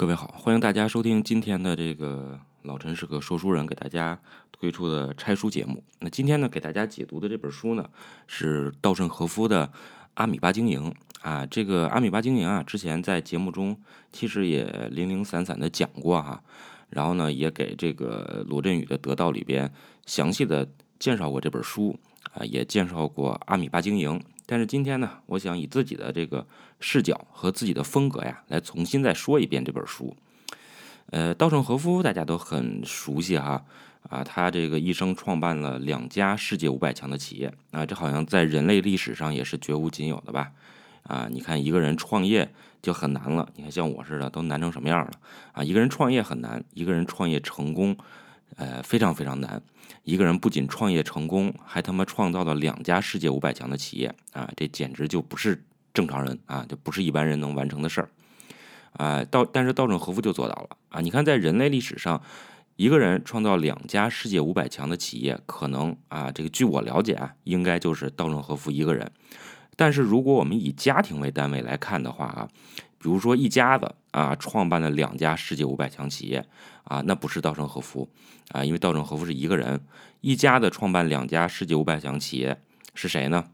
各位好，欢迎大家收听今天的这个老陈是个说书人给大家推出的拆书节目。那今天呢，给大家解读的这本书呢，是稻盛和夫的《阿米巴经营》啊。这个《阿米巴经营》啊，之前在节目中其实也零零散散的讲过哈，然后呢，也给这个罗振宇的《得道》里边详细的介绍过这本书啊，也介绍过阿米巴经营。但是今天呢，我想以自己的这个视角和自己的风格呀，来重新再说一遍这本书。呃，稻盛和夫大家都很熟悉哈，啊，他这个一生创办了两家世界五百强的企业啊，这好像在人类历史上也是绝无仅有的吧？啊，你看一个人创业就很难了，你看像我似的都难成什么样了啊？一个人创业很难，一个人创业成功。呃，非常非常难。一个人不仅创业成功，还他妈创造了两家世界五百强的企业啊！这简直就不是正常人啊，就不是一般人能完成的事儿啊！道，但是稻盛和夫就做到了啊！你看，在人类历史上，一个人创造两家世界五百强的企业，可能啊，这个据我了解啊，应该就是稻盛和夫一个人。但是如果我们以家庭为单位来看的话啊。比如说一家子啊，创办了两家世界五百强企业啊，那不是稻盛和夫啊，因为稻盛和夫是一个人。一家子创办两家世界五百强企业是谁呢？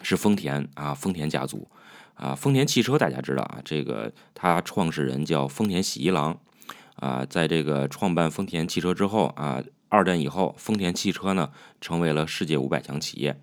是丰田啊，丰田家族啊，丰田汽车大家知道啊，这个他创始人叫丰田喜一郎啊，在这个创办丰田汽车之后啊，二战以后，丰田汽车呢成为了世界五百强企业。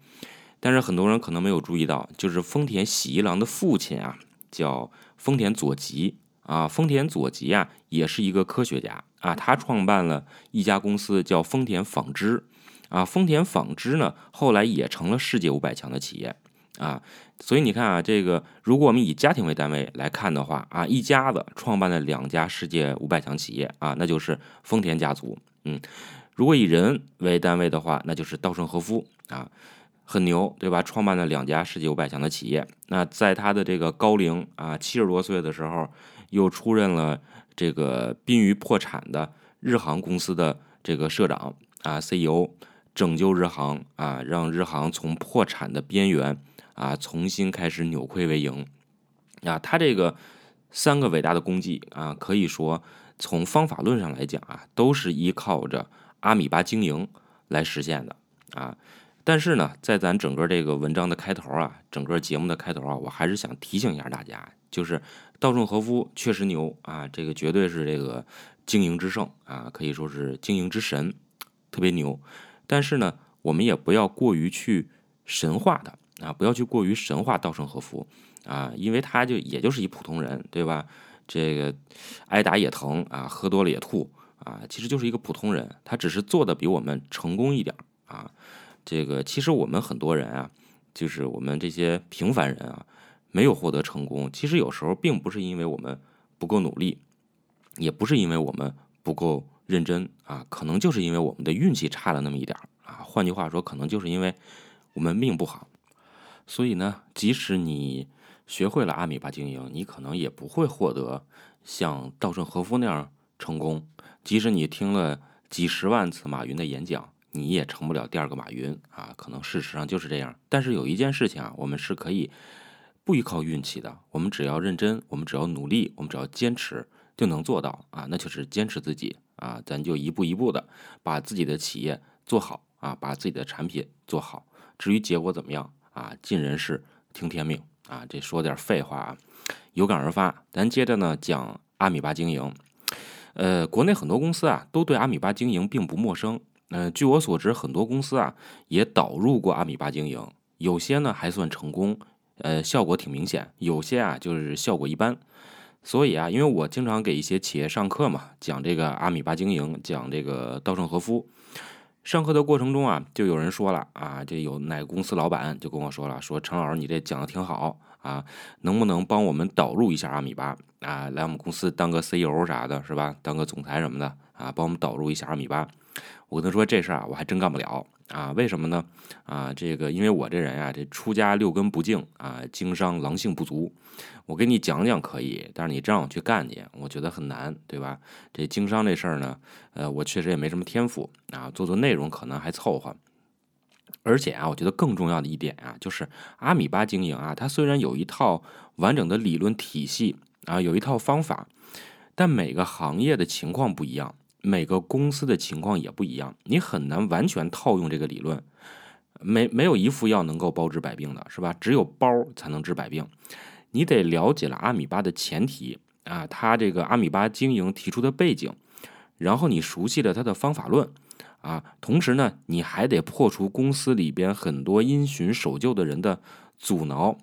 但是很多人可能没有注意到，就是丰田喜一郎的父亲啊，叫。丰田佐吉啊，丰田佐吉啊，也是一个科学家啊。他创办了一家公司叫丰田纺织啊。丰田纺织呢，后来也成了世界五百强的企业啊。所以你看啊，这个如果我们以家庭为单位来看的话啊，一家子创办了两家世界五百强企业啊，那就是丰田家族。嗯，如果以人为单位的话，那就是稻盛和夫啊。很牛，对吧？创办了两家世界五百强的企业。那在他的这个高龄啊，七十多岁的时候，又出任了这个濒于破产的日航公司的这个社长啊，CEO，拯救日航啊，让日航从破产的边缘啊，重新开始扭亏为盈啊。他这个三个伟大的功绩啊，可以说从方法论上来讲啊，都是依靠着阿米巴经营来实现的啊。但是呢，在咱整个这个文章的开头啊，整个节目的开头啊，我还是想提醒一下大家，就是稻盛和夫确实牛啊，这个绝对是这个经营之圣啊，可以说是经营之神，特别牛。但是呢，我们也不要过于去神化他啊，不要去过于神化稻盛和夫啊，因为他就也就是一普通人，对吧？这个挨打也疼啊，喝多了也吐啊，其实就是一个普通人，他只是做的比我们成功一点啊。这个其实我们很多人啊，就是我们这些平凡人啊，没有获得成功。其实有时候并不是因为我们不够努力，也不是因为我们不够认真啊，可能就是因为我们的运气差了那么一点啊。换句话说，可能就是因为我们命不好。所以呢，即使你学会了阿米巴经营，你可能也不会获得像稻盛和夫那样成功。即使你听了几十万次马云的演讲。你也成不了第二个马云啊，可能事实上就是这样。但是有一件事情啊，我们是可以不依靠运气的。我们只要认真，我们只要努力，我们只要坚持，就能做到啊。那就是坚持自己啊，咱就一步一步的把自己的企业做好啊，把自己的产品做好。至于结果怎么样啊，尽人事听天命啊。这说点废话啊，有感而发。咱接着呢讲阿米巴经营。呃，国内很多公司啊，都对阿米巴经营并不陌生。嗯，据我所知，很多公司啊也导入过阿米巴经营，有些呢还算成功，呃，效果挺明显；有些啊就是效果一般。所以啊，因为我经常给一些企业上课嘛，讲这个阿米巴经营，讲这个稻盛和夫。上课的过程中啊，就有人说了啊，这有哪个公司老板就跟我说了，说陈老师你这讲的挺好啊，能不能帮我们导入一下阿米巴啊，来我们公司当个 CEO 啥的，是吧？当个总裁什么的啊，帮我们导入一下阿米巴。我跟他说这事儿啊，我还真干不了啊！为什么呢？啊，这个因为我这人啊，这出家六根不净啊，经商狼性不足。我给你讲讲可以，但是你真让我去干去，我觉得很难，对吧？这经商这事儿呢，呃，我确实也没什么天赋啊，做做内容可能还凑合。而且啊，我觉得更重要的一点啊，就是阿米巴经营啊，它虽然有一套完整的理论体系啊，有一套方法。但每个行业的情况不一样，每个公司的情况也不一样，你很难完全套用这个理论。没没有一副药能够包治百病的，是吧？只有包才能治百病。你得了解了阿米巴的前提啊，他这个阿米巴经营提出的背景，然后你熟悉了他的方法论啊，同时呢，你还得破除公司里边很多因循守旧的人的阻挠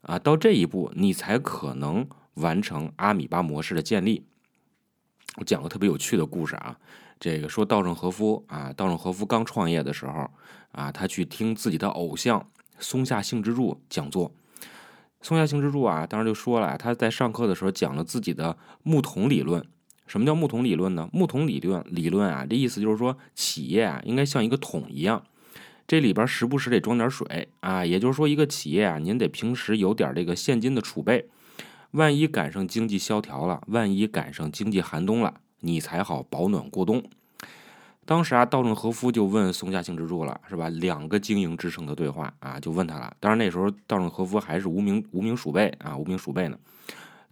啊，到这一步，你才可能完成阿米巴模式的建立。我讲个特别有趣的故事啊。这个说稻盛和夫啊，稻盛和夫刚创业的时候啊，他去听自己的偶像松下幸之助讲座。松下幸之助啊，当时就说了，他在上课的时候讲了自己的木桶理论。什么叫木桶理论呢？木桶理论理论啊，这意思就是说，企业啊应该像一个桶一样，这里边时不时得装点水啊。也就是说，一个企业啊，您得平时有点这个现金的储备，万一赶上经济萧条了，万一赶上经济寒冬了。你才好保暖过冬。当时啊，稻盛和夫就问松下幸之助了，是吧？两个经营之圣的对话啊，就问他了。当然那时候稻盛和夫还是无名无名鼠辈啊，无名鼠辈呢。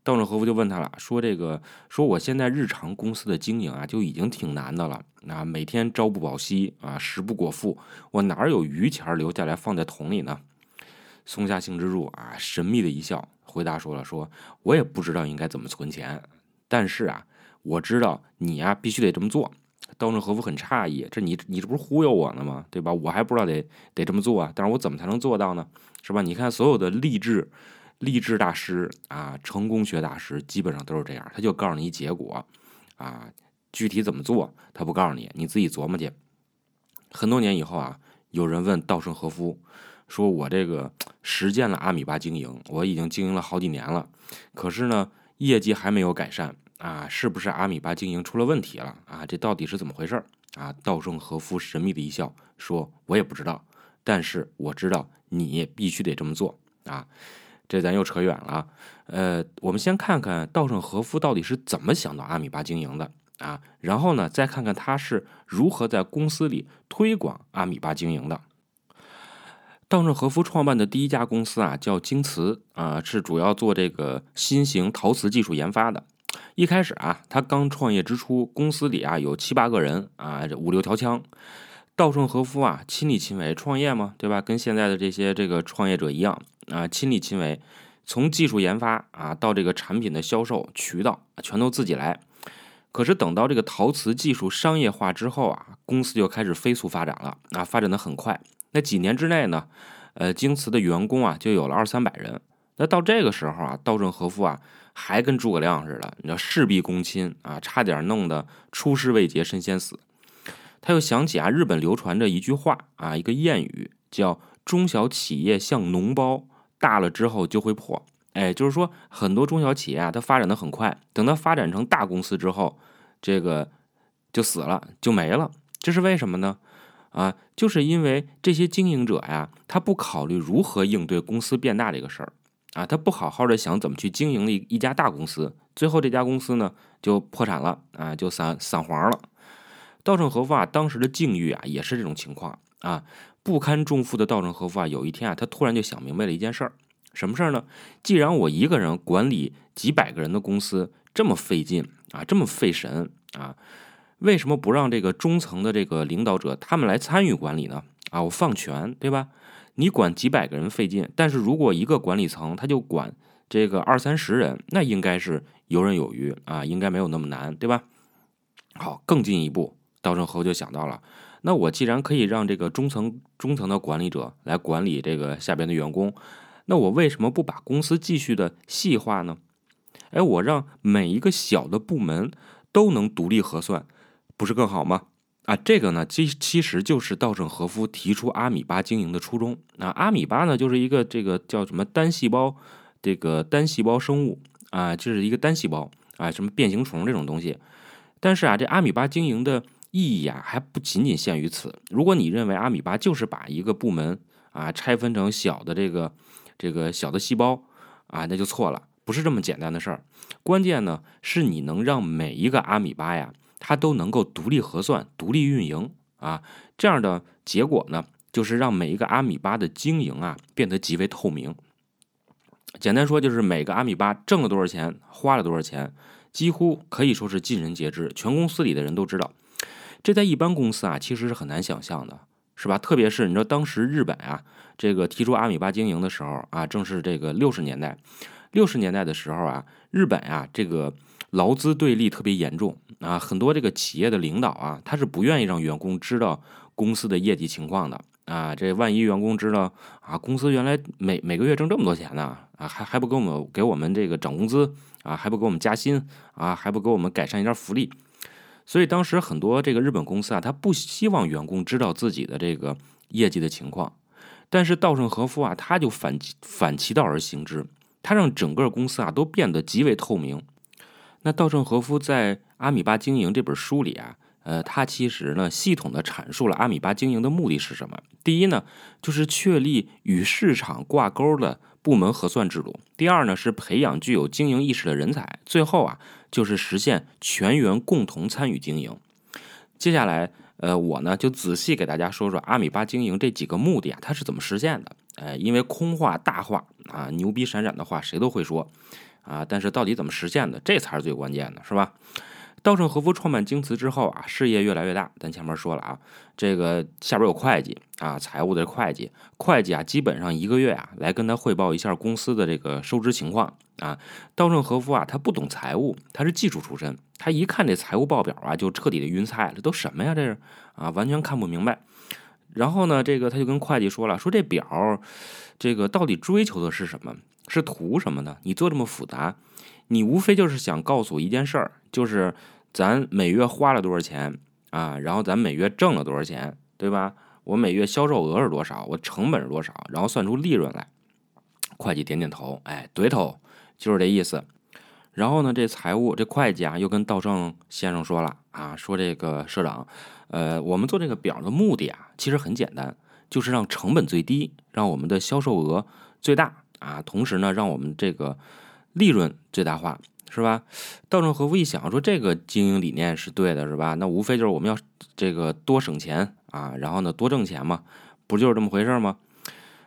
稻盛和夫就问他了，说这个说我现在日常公司的经营啊，就已经挺难的了啊，每天朝不保夕啊，食不果腹，我哪有余钱留下来放在桶里呢？松下幸之助啊，神秘的一笑，回答说了，说我也不知道应该怎么存钱，但是啊。我知道你呀，必须得这么做。稻盛和夫很诧异，这你你这不是忽悠我呢吗？对吧？我还不知道得得这么做啊。但是我怎么才能做到呢？是吧？你看所有的励志励志大师啊，成功学大师基本上都是这样，他就告诉你结果啊，具体怎么做他不告诉你，你自己琢磨去。很多年以后啊，有人问稻盛和夫说：“我这个实践了阿米巴经营，我已经经营了好几年了，可是呢，业绩还没有改善。”啊，是不是阿米巴经营出了问题了啊？这到底是怎么回事啊？稻盛和夫神秘的一笑，说：“我也不知道，但是我知道你必须得这么做啊。”这咱又扯远了。呃，我们先看看稻盛和夫到底是怎么想到阿米巴经营的啊？然后呢，再看看他是如何在公司里推广阿米巴经营的。稻盛和夫创办的第一家公司啊，叫京瓷啊，是主要做这个新型陶瓷技术研发的。一开始啊，他刚创业之初，公司里啊有七八个人啊，这五六条枪。稻盛和夫啊，亲力亲为创业嘛，对吧？跟现在的这些这个创业者一样啊，亲力亲为，从技术研发啊到这个产品的销售渠道，全都自己来。可是等到这个陶瓷技术商业化之后啊，公司就开始飞速发展了啊，发展的很快。那几年之内呢，呃，京瓷的员工啊就有了二三百人。那到这个时候啊，稻盛和夫啊。还跟诸葛亮似的，你知道事必躬亲啊，差点弄得出师未捷身先死。他又想起啊，日本流传着一句话啊，一个谚语叫“中小企业像脓包，大了之后就会破”。哎，就是说很多中小企业啊，它发展的很快，等它发展成大公司之后，这个就死了，就没了。这是为什么呢？啊，就是因为这些经营者呀，他不考虑如何应对公司变大这个事儿。啊，他不好好的想怎么去经营一一家大公司，最后这家公司呢就破产了啊，就散散黄了。稻盛和夫啊，当时的境遇啊也是这种情况啊，不堪重负的稻盛和夫啊，有一天啊，他突然就想明白了一件事儿，什么事儿呢？既然我一个人管理几百个人的公司这么费劲啊，这么费神啊，为什么不让这个中层的这个领导者他们来参与管理呢？啊，我放权，对吧？你管几百个人费劲，但是如果一个管理层他就管这个二三十人，那应该是游刃有余啊，应该没有那么难，对吧？好，更进一步，稻盛和夫就想到了，那我既然可以让这个中层中层的管理者来管理这个下边的员工，那我为什么不把公司继续的细化呢？哎，我让每一个小的部门都能独立核算，不是更好吗？啊，这个呢，其其实就是稻盛和夫提出阿米巴经营的初衷。那阿米巴呢，就是一个这个叫什么单细胞，这个单细胞生物啊，就是一个单细胞啊，什么变形虫这种东西。但是啊，这阿米巴经营的意义啊，还不仅仅限于此。如果你认为阿米巴就是把一个部门啊拆分成小的这个这个小的细胞啊，那就错了，不是这么简单的事儿。关键呢，是你能让每一个阿米巴呀。它都能够独立核算、独立运营啊，这样的结果呢，就是让每一个阿米巴的经营啊变得极为透明。简单说，就是每个阿米巴挣了多少钱，花了多少钱，几乎可以说是尽人皆知，全公司里的人都知道。这在一般公司啊，其实是很难想象的，是吧？特别是你知道，当时日本啊，这个提出阿米巴经营的时候啊，正是这个六十年代。六十年代的时候啊，日本啊，这个劳资对立特别严重啊，很多这个企业的领导啊，他是不愿意让员工知道公司的业绩情况的啊。这万一员工知道啊，公司原来每每个月挣这么多钱呢啊，还还不给我们给我们这个涨工资啊，还不给我们加薪啊，还不给我们改善一下福利。所以当时很多这个日本公司啊，他不希望员工知道自己的这个业绩的情况，但是稻盛和夫啊，他就反反其道而行之，他让整个公司啊都变得极为透明。那稻盛和夫在《阿米巴经营》这本书里啊，呃，他其实呢系统的阐述了阿米巴经营的目的是什么。第一呢，就是确立与市场挂钩的部门核算制度；第二呢，是培养具有经营意识的人才；最后啊。就是实现全员共同参与经营。接下来，呃，我呢就仔细给大家说说阿米巴经营这几个目的啊，它是怎么实现的？呃，因为空话大话啊，牛逼闪闪的话谁都会说啊，但是到底怎么实现的，这才是最关键的，是吧？稻盛和夫创办京瓷之后啊，事业越来越大。咱前面说了啊，这个下边有会计啊，财务的会计，会计啊，基本上一个月啊来跟他汇报一下公司的这个收支情况啊。稻盛和夫啊，他不懂财务，他是技术出身，他一看这财务报表啊，就彻底的晕菜了，这都什么呀？这是啊，完全看不明白。然后呢，这个他就跟会计说了，说这表，这个到底追求的是什么？是图什么呢？你做这么复杂，你无非就是想告诉我一件事儿，就是。咱每月花了多少钱啊？然后咱每月挣了多少钱，对吧？我每月销售额是多少？我成本是多少？然后算出利润来。会计点点头，哎，对头，就是这意思。然后呢，这财务这会计啊，又跟道盛先生说了啊，说这个社长，呃，我们做这个表的目的啊，其实很简单，就是让成本最低，让我们的销售额最大啊，同时呢，让我们这个利润最大化。是吧？稻盛和夫一想说，这个经营理念是对的，是吧？那无非就是我们要这个多省钱啊，然后呢多挣钱嘛，不就是这么回事吗？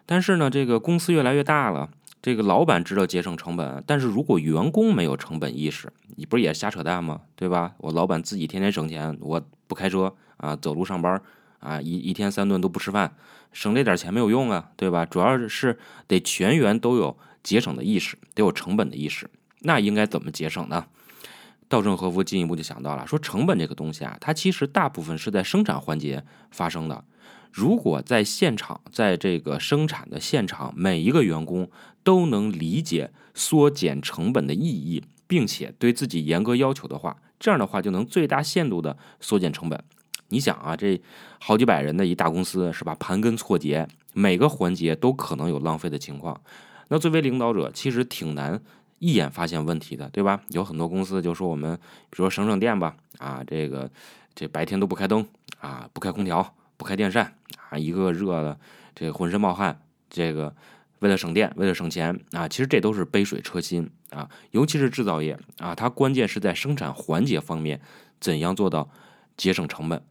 但是呢，这个公司越来越大了，这个老板知道节省成本，但是如果员工没有成本意识，你不是也瞎扯淡吗？对吧？我老板自己天天省钱，我不开车啊，走路上班啊，一一天三顿都不吃饭，省这点钱没有用啊，对吧？主要是得全员都有节省的意识，得有成本的意识。那应该怎么节省呢？稻盛和夫进一步就想到了，说成本这个东西啊，它其实大部分是在生产环节发生的。如果在现场，在这个生产的现场，每一个员工都能理解缩减成本的意义，并且对自己严格要求的话，这样的话就能最大限度的缩减成本。你想啊，这好几百人的一大公司是吧？盘根错节，每个环节都可能有浪费的情况。那作为领导者，其实挺难。一眼发现问题的，对吧？有很多公司就说我们，比如说省省电吧，啊，这个这白天都不开灯啊，不开空调，不开电扇啊，一个热的这浑身冒汗，这个为了省电，为了省钱啊，其实这都是杯水车薪啊。尤其是制造业啊，它关键是在生产环节方面怎样做到节省成本。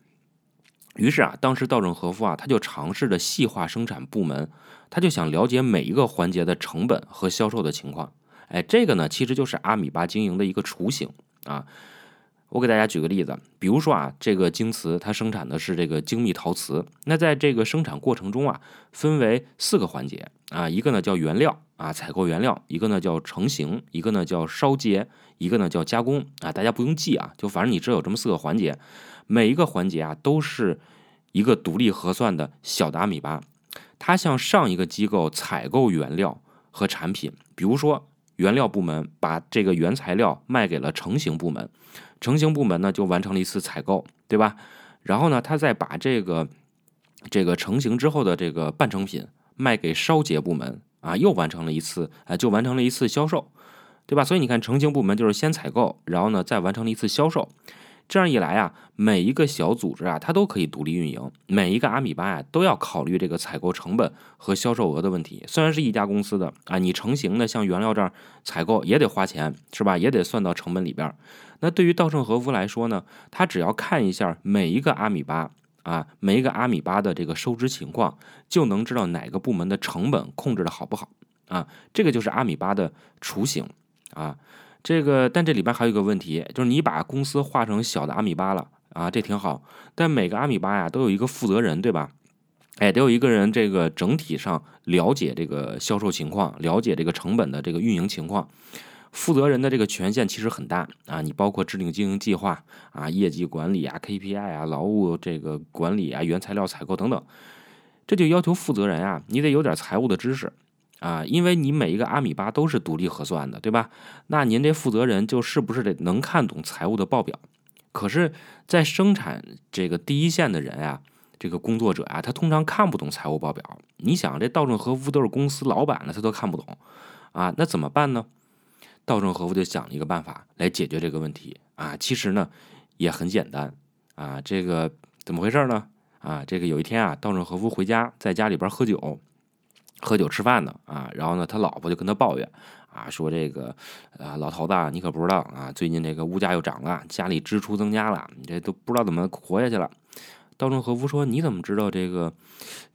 于是啊，当时稻盛和夫啊，他就尝试着细化生产部门，他就想了解每一个环节的成本和销售的情况。哎，这个呢，其实就是阿米巴经营的一个雏形啊。我给大家举个例子，比如说啊，这个京瓷它生产的是这个精密陶瓷，那在这个生产过程中啊，分为四个环节啊，一个呢叫原料啊，采购原料；一个呢叫成型；一个呢叫烧结；一个呢叫加工啊。大家不用记啊，就反正你知道有这么四个环节，每一个环节啊都是一个独立核算的小的阿米巴，它向上一个机构采购原料和产品，比如说。原料部门把这个原材料卖给了成型部门，成型部门呢就完成了一次采购，对吧？然后呢，他再把这个这个成型之后的这个半成品卖给烧结部门啊，又完成了一次，啊，就完成了一次销售，对吧？所以你看，成型部门就是先采购，然后呢再完成了一次销售。这样一来啊，每一个小组织啊，它都可以独立运营。每一个阿米巴呀，都要考虑这个采购成本和销售额的问题。虽然是一家公司的啊，你成型的像原料这儿采购也得花钱，是吧？也得算到成本里边。那对于稻盛和夫来说呢，他只要看一下每一个阿米巴啊，每一个阿米巴的这个收支情况，就能知道哪个部门的成本控制的好不好啊。这个就是阿米巴的雏形啊。这个，但这里边还有一个问题，就是你把公司划成小的阿米巴了啊，这挺好。但每个阿米巴呀，都有一个负责人，对吧？哎，得有一个人，这个整体上了解这个销售情况，了解这个成本的这个运营情况。负责人的这个权限其实很大啊，你包括制定经营计划啊、业绩管理啊、KPI 啊、劳务这个管理啊、原材料采购等等。这就要求负责人啊，你得有点财务的知识啊，因为你每一个阿米巴都是独立核算的，对吧？那您这负责人就是不是得能看懂财务的报表？可是，在生产这个第一线的人啊。这个工作者啊，他通常看不懂财务报表。你想，这稻盛和夫都是公司老板了，他都看不懂啊，那怎么办呢？稻盛和夫就想了一个办法来解决这个问题啊。其实呢，也很简单啊。这个怎么回事呢？啊，这个有一天啊，稻盛和夫回家，在家里边喝酒，喝酒吃饭呢啊。然后呢，他老婆就跟他抱怨啊，说这个啊，老头子，你可不知道啊，最近这个物价又涨了，家里支出增加了，你这都不知道怎么活下去了。稻盛和夫说：“你怎么知道这个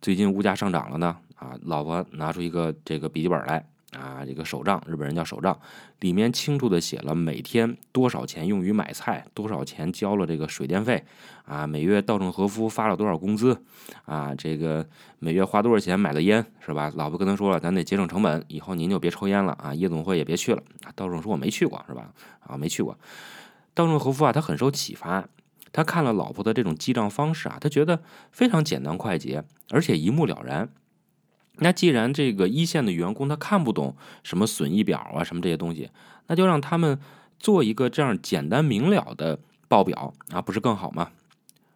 最近物价上涨了呢？”啊，老婆拿出一个这个笔记本来啊，这个手账，日本人叫手账，里面清楚的写了每天多少钱用于买菜，多少钱交了这个水电费，啊，每月稻盛和夫发了多少工资，啊，这个每月花多少钱买了烟，是吧？老婆跟他说了，咱得节省成本，以后您就别抽烟了啊，夜总会也别去了。稻盛说：“我没去过，是吧？啊，没去过。”稻盛和夫啊，他很受启发。他看了老婆的这种记账方式啊，他觉得非常简单快捷，而且一目了然。那既然这个一线的员工他看不懂什么损益表啊，什么这些东西，那就让他们做一个这样简单明了的报表啊，不是更好吗？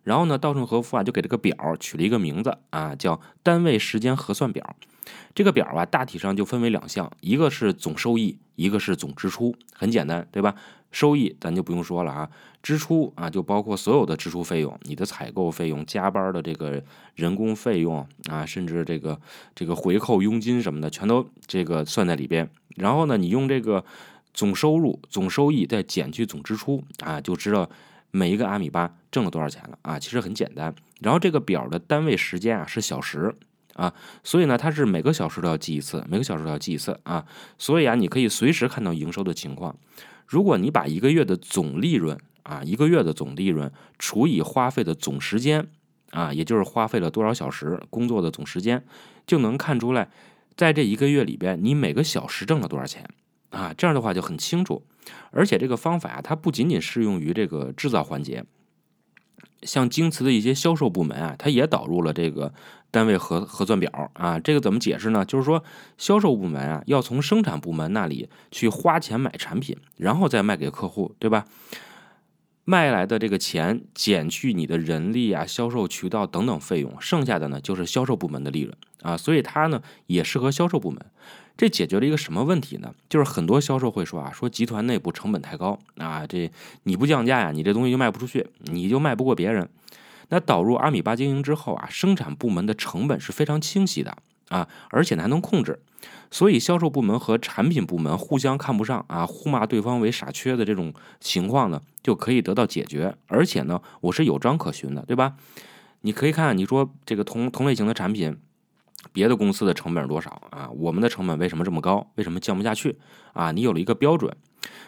然后呢，稻盛和夫啊就给这个表取了一个名字啊，叫单位时间核算表。这个表啊，大体上就分为两项，一个是总收益，一个是总支出，很简单，对吧？收益咱就不用说了啊，支出啊就包括所有的支出费用，你的采购费用、加班的这个人工费用啊，甚至这个这个回扣佣金什么的，全都这个算在里边。然后呢，你用这个总收入、总收益再减去总支出啊，就知道每一个阿米巴挣了多少钱了啊。其实很简单。然后这个表的单位时间啊是小时啊，所以呢它是每个小时都要记一次，每个小时都要记一次啊。所以啊，你可以随时看到营收的情况。如果你把一个月的总利润啊，一个月的总利润除以花费的总时间啊，也就是花费了多少小时工作的总时间，就能看出来，在这一个月里边，你每个小时挣了多少钱啊？这样的话就很清楚。而且这个方法啊，它不仅仅适用于这个制造环节。像京瓷的一些销售部门啊，它也导入了这个单位核核算表啊。这个怎么解释呢？就是说，销售部门啊，要从生产部门那里去花钱买产品，然后再卖给客户，对吧？卖来的这个钱减去你的人力啊、销售渠道等等费用，剩下的呢就是销售部门的利润啊。所以它呢也适合销售部门。这解决了一个什么问题呢？就是很多销售会说啊，说集团内部成本太高啊，这你不降价呀，你这东西就卖不出去，你就卖不过别人。那导入阿米巴经营之后啊，生产部门的成本是非常清晰的啊，而且还能控制，所以销售部门和产品部门互相看不上啊，互骂对方为傻缺的这种情况呢，就可以得到解决。而且呢，我是有章可循的，对吧？你可以看，你说这个同同类型的产品。别的公司的成本是多少啊？我们的成本为什么这么高？为什么降不下去啊？你有了一个标准，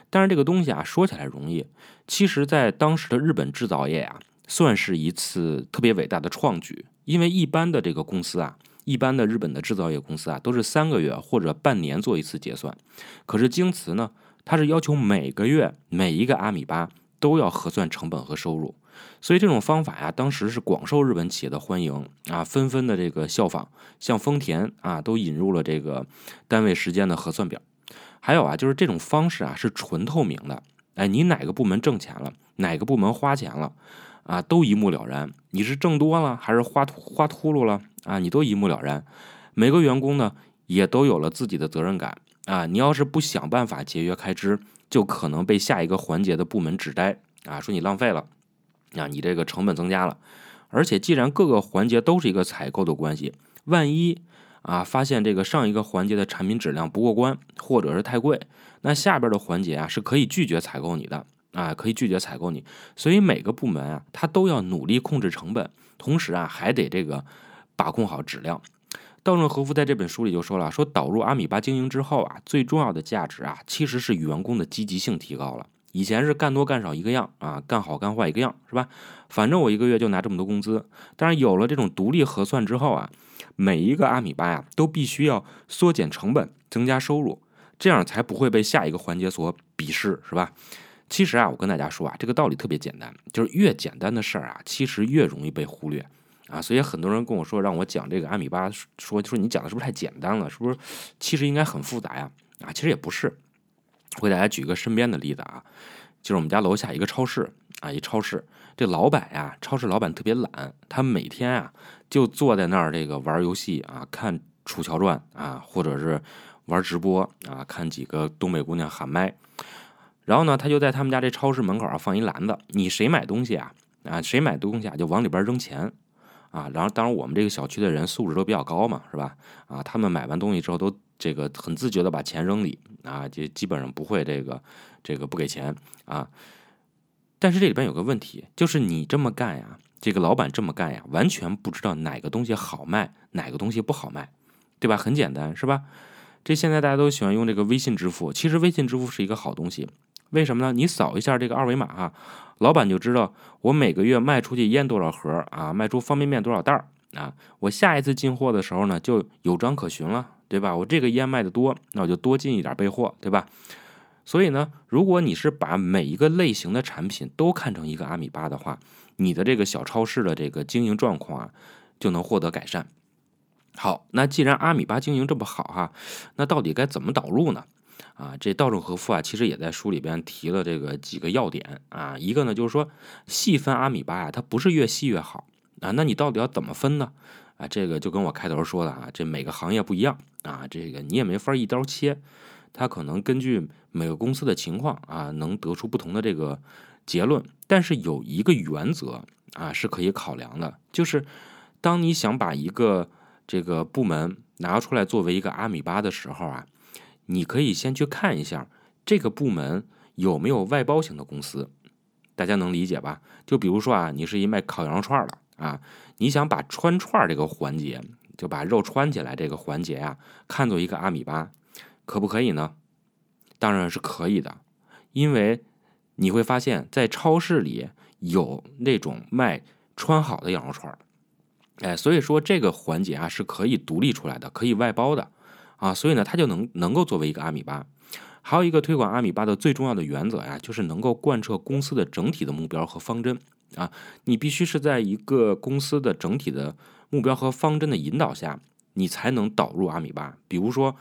但是这个东西啊，说起来容易，其实，在当时的日本制造业啊，算是一次特别伟大的创举。因为一般的这个公司啊，一般的日本的制造业公司啊，都是三个月或者半年做一次结算，可是京瓷呢，它是要求每个月每一个阿米巴都要核算成本和收入。所以这种方法呀，当时是广受日本企业的欢迎啊，纷纷的这个效仿，像丰田啊，都引入了这个单位时间的核算表。还有啊，就是这种方式啊，是纯透明的。哎，你哪个部门挣钱了，哪个部门花钱了，啊，都一目了然。你是挣多了还是花花秃噜了啊？你都一目了然。每个员工呢，也都有了自己的责任感啊。你要是不想办法节约开支，就可能被下一个环节的部门指摘啊，说你浪费了。啊，你这个成本增加了，而且既然各个环节都是一个采购的关系，万一啊发现这个上一个环节的产品质量不过关，或者是太贵，那下边的环节啊是可以拒绝采购你的啊，可以拒绝采购你。所以每个部门啊，他都要努力控制成本，同时啊还得这个把控好质量。稻盛和夫在这本书里就说了，说导入阿米巴经营之后啊，最重要的价值啊，其实是员工的积极性提高了。以前是干多干少一个样啊，干好干坏一个样，是吧？反正我一个月就拿这么多工资。但是有了这种独立核算之后啊，每一个阿米巴呀，都必须要缩减成本，增加收入，这样才不会被下一个环节所鄙视，是吧？其实啊，我跟大家说啊，这个道理特别简单，就是越简单的事儿啊，其实越容易被忽略啊。所以很多人跟我说，让我讲这个阿米巴，说说你讲的是不是太简单了？是不是？其实应该很复杂呀？啊，其实也不是。我给大家举一个身边的例子啊，就是我们家楼下一个超市啊，一超市，这老板呀，超市老板特别懒，他每天啊就坐在那儿这个玩游戏啊，看《楚乔传》啊，或者是玩直播啊，看几个东北姑娘喊麦。然后呢，他就在他们家这超市门口啊放一篮子，你谁买东西啊啊，谁买东西啊就往里边扔钱啊。然后当然我们这个小区的人素质都比较高嘛，是吧？啊，他们买完东西之后都这个很自觉的把钱扔里啊，就基本上不会这个这个不给钱啊。但是这里边有个问题，就是你这么干呀，这个老板这么干呀，完全不知道哪个东西好卖，哪个东西不好卖，对吧？很简单，是吧？这现在大家都喜欢用这个微信支付，其实微信支付是一个好东西。为什么呢？你扫一下这个二维码哈，老板就知道我每个月卖出去烟多少盒啊，卖出方便面多少袋儿啊。我下一次进货的时候呢，就有章可循了，对吧？我这个烟卖的多，那我就多进一点备货，对吧？所以呢，如果你是把每一个类型的产品都看成一个阿米巴的话，你的这个小超市的这个经营状况啊，就能获得改善。好，那既然阿米巴经营这么好哈，那到底该怎么导入呢？啊，这稻盛和夫啊，其实也在书里边提了这个几个要点啊。一个呢，就是说细分阿米巴啊，它不是越细越好啊。那你到底要怎么分呢？啊，这个就跟我开头说的啊，这每个行业不一样啊，这个你也没法一刀切，它可能根据每个公司的情况啊，能得出不同的这个结论。但是有一个原则啊，是可以考量的，就是当你想把一个这个部门拿出来作为一个阿米巴的时候啊。你可以先去看一下这个部门有没有外包型的公司，大家能理解吧？就比如说啊，你是一卖烤羊肉串的啊，你想把穿串这个环节，就把肉穿起来这个环节呀，看作一个阿米巴，可不可以呢？当然是可以的，因为你会发现在超市里有那种卖穿好的羊肉串，哎，所以说这个环节啊是可以独立出来的，可以外包的。啊，所以呢，它就能能够作为一个阿米巴。还有一个推广阿米巴的最重要的原则呀，就是能够贯彻公司的整体的目标和方针啊。你必须是在一个公司的整体的目标和方针的引导下，你才能导入阿米巴。比如说，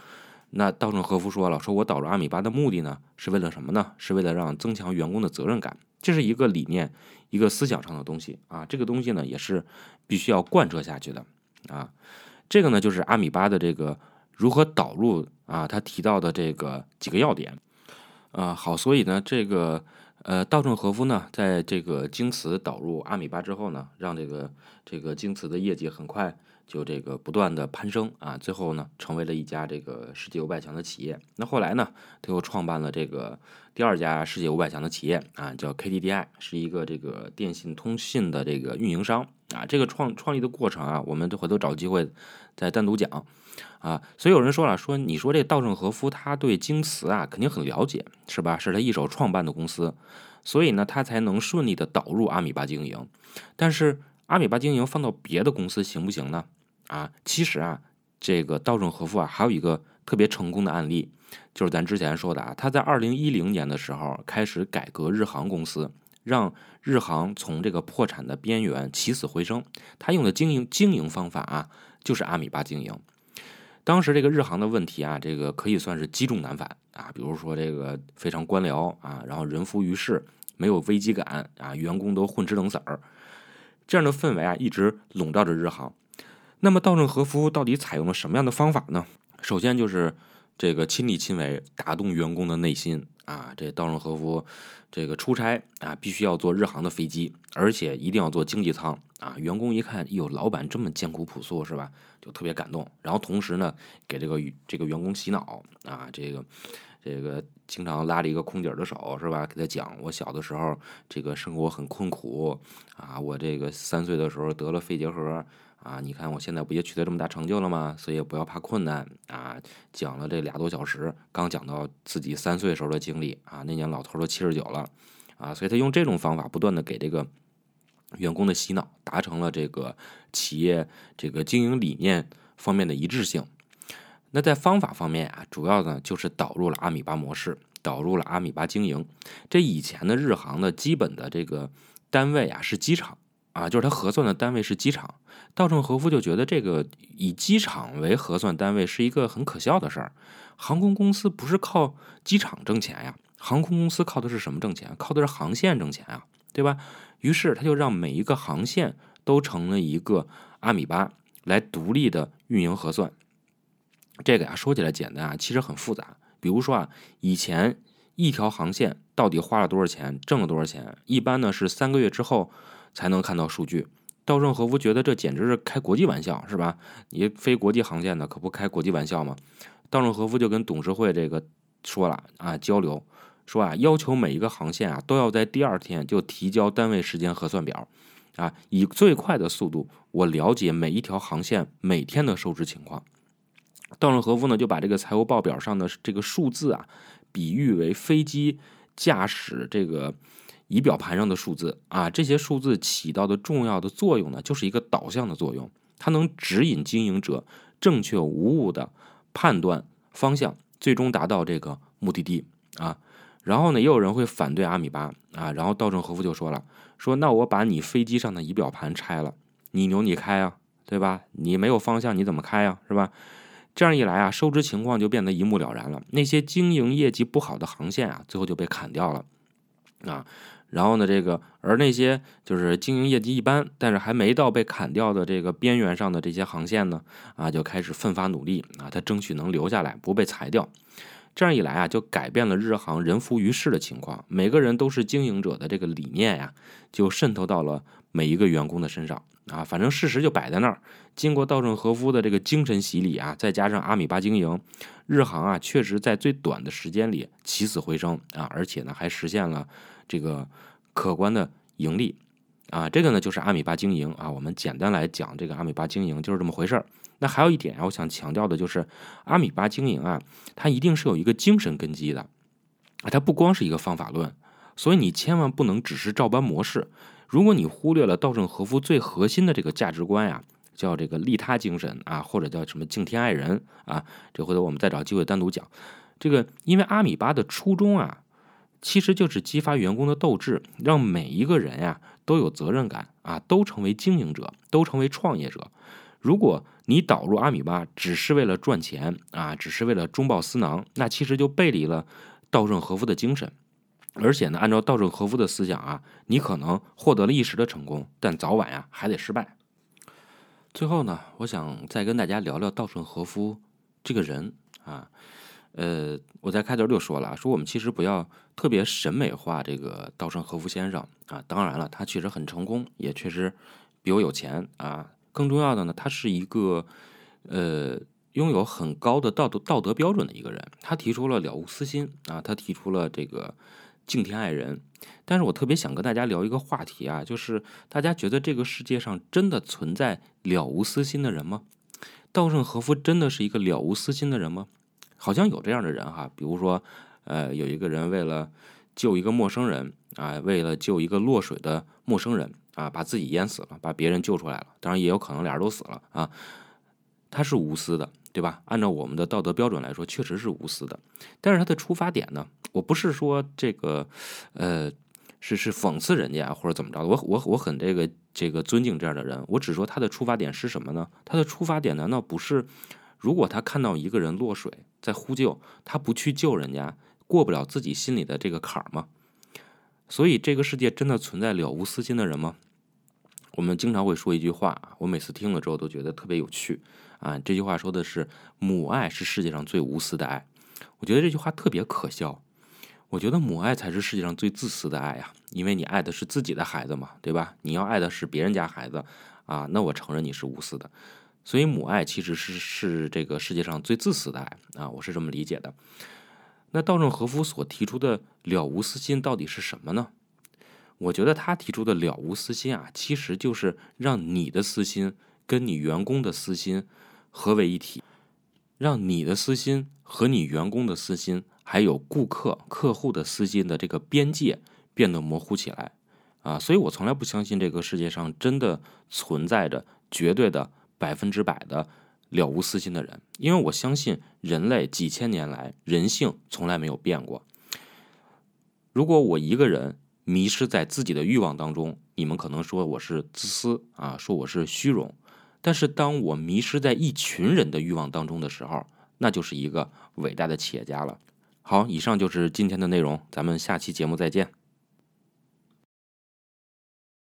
那稻盛和夫说了，说我导入阿米巴的目的呢，是为了什么呢？是为了让增强员工的责任感，这是一个理念，一个思想上的东西啊。这个东西呢，也是必须要贯彻下去的啊。这个呢，就是阿米巴的这个。如何导入啊？他提到的这个几个要点，啊，好，所以呢，这个呃，稻盛和夫呢，在这个京瓷导入阿米巴之后呢，让这个这个京瓷的业绩很快就这个不断的攀升啊，最后呢，成为了一家这个世界五百强的企业。那后来呢，他又创办了这个第二家世界五百强的企业啊，叫 KDDI，是一个这个电信通信的这个运营商啊。这个创创立的过程啊，我们回头找机会再单独讲。啊，所以有人说了，说你说这稻盛和夫他对京瓷啊肯定很了解，是吧？是他一手创办的公司，所以呢他才能顺利的导入阿米巴经营。但是阿米巴经营放到别的公司行不行呢？啊，其实啊，这个稻盛和夫啊还有一个特别成功的案例，就是咱之前说的啊，他在二零一零年的时候开始改革日航公司，让日航从这个破产的边缘起死回生。他用的经营经营方法啊，就是阿米巴经营。当时这个日航的问题啊，这个可以算是积重难返啊。比如说这个非常官僚啊，然后人浮于事，没有危机感啊，员工都混吃等死儿，这样的氛围啊，一直笼罩着日航。那么稻盛和夫到底采用了什么样的方法呢？首先就是这个亲力亲为，打动员工的内心啊。这稻盛和夫这个出差啊，必须要坐日航的飞机，而且一定要坐经济舱啊。员工一看，哟，老板这么艰苦朴素是吧？就特别感动，然后同时呢，给这个这个员工洗脑啊，这个这个经常拉着一个空姐的手是吧？给他讲，我小的时候这个生活很困苦啊，我这个三岁的时候得了肺结核啊，你看我现在不也取得这么大成就了吗？所以不要怕困难啊。讲了这俩多小时，刚讲到自己三岁时候的经历啊，那年老头都七十九了啊，所以他用这种方法不断的给这个员工的洗脑，达成了这个企业这个经营理念方面的一致性。那在方法方面啊，主要呢就是导入了阿米巴模式，导入了阿米巴经营。这以前的日航的基本的这个单位啊是机场。啊，就是他核算的单位是机场，稻盛和夫就觉得这个以机场为核算单位是一个很可笑的事儿。航空公司不是靠机场挣钱呀，航空公司靠的是什么挣钱？靠的是航线挣钱啊，对吧？于是他就让每一个航线都成了一个阿米巴来独立的运营核算。这个呀说起来简单啊，其实很复杂。比如说啊，以前一条航线到底花了多少钱，挣了多少钱？一般呢是三个月之后。才能看到数据。稻盛和夫觉得这简直是开国际玩笑，是吧？你非国际航线的可不开国际玩笑吗？稻盛和夫就跟董事会这个说了啊，交流说啊，要求每一个航线啊都要在第二天就提交单位时间核算表啊，以最快的速度，我了解每一条航线每天的收支情况。稻盛和夫呢就把这个财务报表上的这个数字啊，比喻为飞机驾驶这个。仪表盘上的数字啊，这些数字起到的重要的作用呢，就是一个导向的作用，它能指引经营者正确无误的判断方向，最终达到这个目的地啊。然后呢，也有人会反对阿米巴啊，然后稻盛和夫就说了，说那我把你飞机上的仪表盘拆了，你牛你开啊，对吧？你没有方向你怎么开啊，是吧？这样一来啊，收支情况就变得一目了然了。那些经营业绩不好的航线啊，最后就被砍掉了啊。然后呢，这个而那些就是经营业绩一般，但是还没到被砍掉的这个边缘上的这些航线呢，啊，就开始奋发努力啊，他争取能留下来，不被裁掉。这样一来啊，就改变了日航人浮于事的情况，每个人都是经营者的这个理念呀，就渗透到了每一个员工的身上啊。反正事实就摆在那儿，经过稻盛和夫的这个精神洗礼啊，再加上阿米巴经营，日航啊，确实在最短的时间里起死回生啊，而且呢，还实现了。这个可观的盈利啊，这个呢就是阿米巴经营啊。我们简单来讲，这个阿米巴经营就是这么回事儿。那还有一点啊，我想强调的就是，阿米巴经营啊，它一定是有一个精神根基的啊，它不光是一个方法论。所以你千万不能只是照搬模式。如果你忽略了稻盛和夫最核心的这个价值观呀，叫这个利他精神啊，或者叫什么敬天爱人啊，这回头我们再找机会单独讲。这个因为阿米巴的初衷啊。其实就是激发员工的斗志，让每一个人呀都有责任感啊，都成为经营者，都成为创业者。如果你导入阿米巴只是为了赚钱啊，只是为了中饱私囊，那其实就背离了稻盛和夫的精神。而且呢，按照稻盛和夫的思想啊，你可能获得了一时的成功，但早晚呀还得失败。最后呢，我想再跟大家聊聊稻盛和夫这个人啊。呃，我在开头就说了，说我们其实不要特别审美化这个稻盛和夫先生啊。当然了，他确实很成功，也确实比我有钱啊。更重要的呢，他是一个呃拥有很高的道德道德标准的一个人。他提出了了无私心啊，他提出了这个敬天爱人。但是我特别想跟大家聊一个话题啊，就是大家觉得这个世界上真的存在了无私心的人吗？稻盛和夫真的是一个了无私心的人吗？好像有这样的人哈，比如说，呃，有一个人为了救一个陌生人啊，为了救一个落水的陌生人啊，把自己淹死了，把别人救出来了。当然也有可能俩人都死了啊，他是无私的，对吧？按照我们的道德标准来说，确实是无私的。但是他的出发点呢，我不是说这个，呃，是是讽刺人家或者怎么着。我我我很这个这个尊敬这样的人，我只说他的出发点是什么呢？他的出发点难道不是？如果他看到一个人落水在呼救，他不去救人家，过不了自己心里的这个坎儿吗？所以这个世界真的存在了无私心的人吗？我们经常会说一句话，我每次听了之后都觉得特别有趣啊。这句话说的是母爱是世界上最无私的爱。我觉得这句话特别可笑。我觉得母爱才是世界上最自私的爱呀，因为你爱的是自己的孩子嘛，对吧？你要爱的是别人家孩子啊，那我承认你是无私的。所以母爱其实是是这个世界上最自私的爱啊，我是这么理解的。那稻盛和夫所提出的了无私心到底是什么呢？我觉得他提出的了无私心啊，其实就是让你的私心跟你员工的私心合为一体，让你的私心和你员工的私心，还有顾客、客户的私心的这个边界变得模糊起来啊！所以我从来不相信这个世界上真的存在着绝对的百分之百的了无私心的人，因为我相信人类几千年来人性从来没有变过。如果我一个人迷失在自己的欲望当中，你们可能说我是自私啊，说我是虚荣。但是当我迷失在一群人的欲望当中的时候，那就是一个伟大的企业家了。好，以上就是今天的内容，咱们下期节目再见。